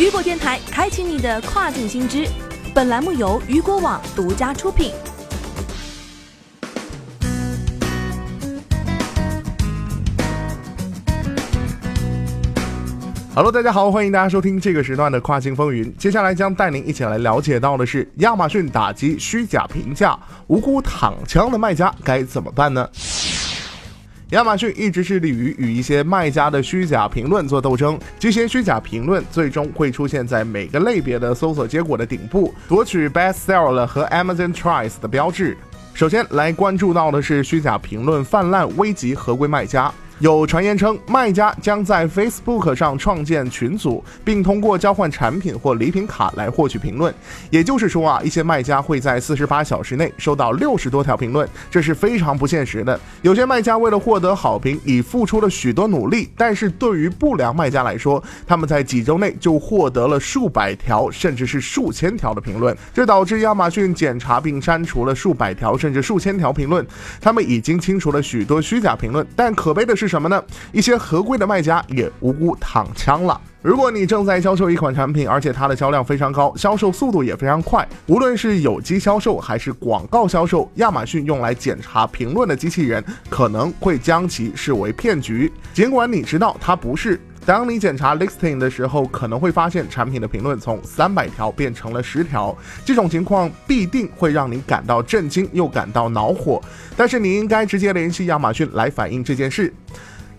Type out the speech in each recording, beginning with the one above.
雨果电台开启你的跨境新知，本栏目由雨果网独家出品。Hello，大家好，欢迎大家收听这个时段的跨境风云。接下来将带您一起来了解到的是，亚马逊打击虚假评价，无辜躺枪的卖家该怎么办呢？亚马逊一直致力于与一些卖家的虚假评论做斗争，这些虚假评论最终会出现在每个类别的搜索结果的顶部，夺取 Bestseller 和 Amazon Choice 的标志。首先来关注到的是虚假评论泛滥，危及合规卖家。有传言称，卖家将在 Facebook 上创建群组，并通过交换产品或礼品卡来获取评论。也就是说啊，一些卖家会在四十八小时内收到六十多条评论，这是非常不现实的。有些卖家为了获得好评，已付出了许多努力，但是对于不良卖家来说，他们在几周内就获得了数百条甚至是数千条的评论，这导致亚马逊检查并删除了数百条甚至数千条评论。他们已经清除了许多虚假评论，但可悲的是。什么呢？一些合规的卖家也无辜躺枪了。如果你正在销售一款产品，而且它的销量非常高，销售速度也非常快，无论是有机销售还是广告销售，亚马逊用来检查评论的机器人可能会将其视为骗局。尽管你知道它不是。当你检查 listing 的时候，可能会发现产品的评论从三百条变成了十条，这种情况必定会让你感到震惊又感到恼火。但是你应该直接联系亚马逊来反映这件事。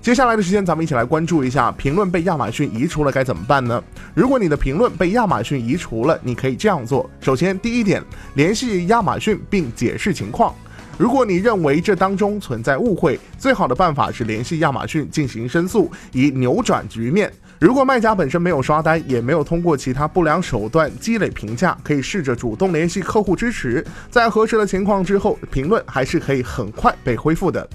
接下来的时间，咱们一起来关注一下评论被亚马逊移除了该怎么办呢？如果你的评论被亚马逊移除了，你可以这样做：首先，第一点，联系亚马逊并解释情况。如果你认为这当中存在误会，最好的办法是联系亚马逊进行申诉，以扭转局面。如果卖家本身没有刷单，也没有通过其他不良手段积累评价，可以试着主动联系客户支持，在核实了情况之后，评论还是可以很快被恢复的。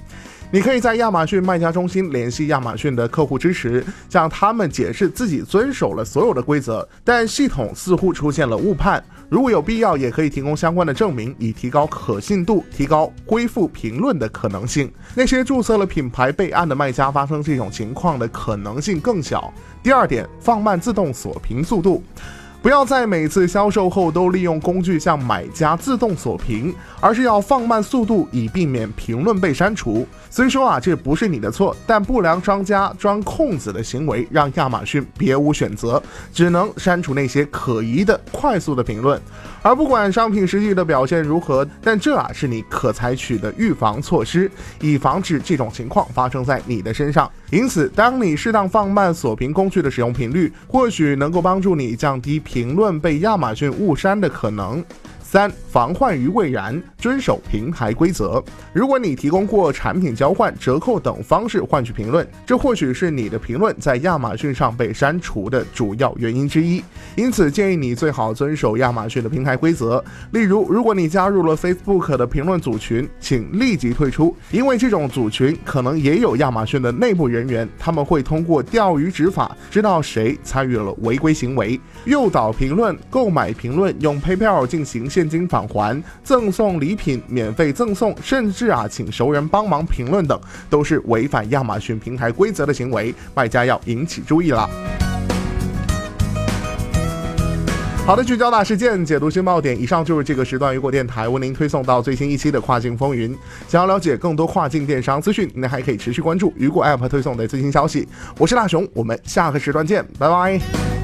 你可以在亚马逊卖家中心联系亚马逊的客户支持，向他们解释自己遵守了所有的规则，但系统似乎出现了误判。如果有必要，也可以提供相关的证明，以提高可信度，提高恢复评论的可能性。那些注册了品牌备案的卖家发生这种情况的可能性更小。第二点，放慢自动锁屏速度。不要在每次销售后都利用工具向买家自动锁屏，而是要放慢速度，以避免评论被删除。虽说啊，这不是你的错，但不良商家钻空子的行为让亚马逊别无选择，只能删除那些可疑的、快速的评论。而不管商品实际的表现如何，但这啊是你可采取的预防措施，以防止这种情况发生在你的身上。因此，当你适当放慢锁屏工具的使用频率，或许能够帮助你降低评论被亚马逊误删的可能。三防患于未然，遵守平台规则。如果你提供过产品交换、折扣等方式换取评论，这或许是你的评论在亚马逊上被删除的主要原因之一。因此，建议你最好遵守亚马逊的平台规则。例如，如果你加入了 Facebook 的评论组群，请立即退出，因为这种组群可能也有亚马逊的内部人员，他们会通过钓鱼执法知道谁参与了违规行为，诱导评论、购买评论、用 PayPal 进行。现金返还、赠送礼品、免费赠送，甚至啊，请熟人帮忙评论等，都是违反亚马逊平台规则的行为，卖家要引起注意了。好的，聚焦大事件，解读新爆点。以上就是这个时段雨果电台为您推送到最新一期的跨境风云。想要了解更多跨境电商资讯，您还可以持续关注雨果 App 推送的最新消息。我是大熊，我们下个时段见，拜拜。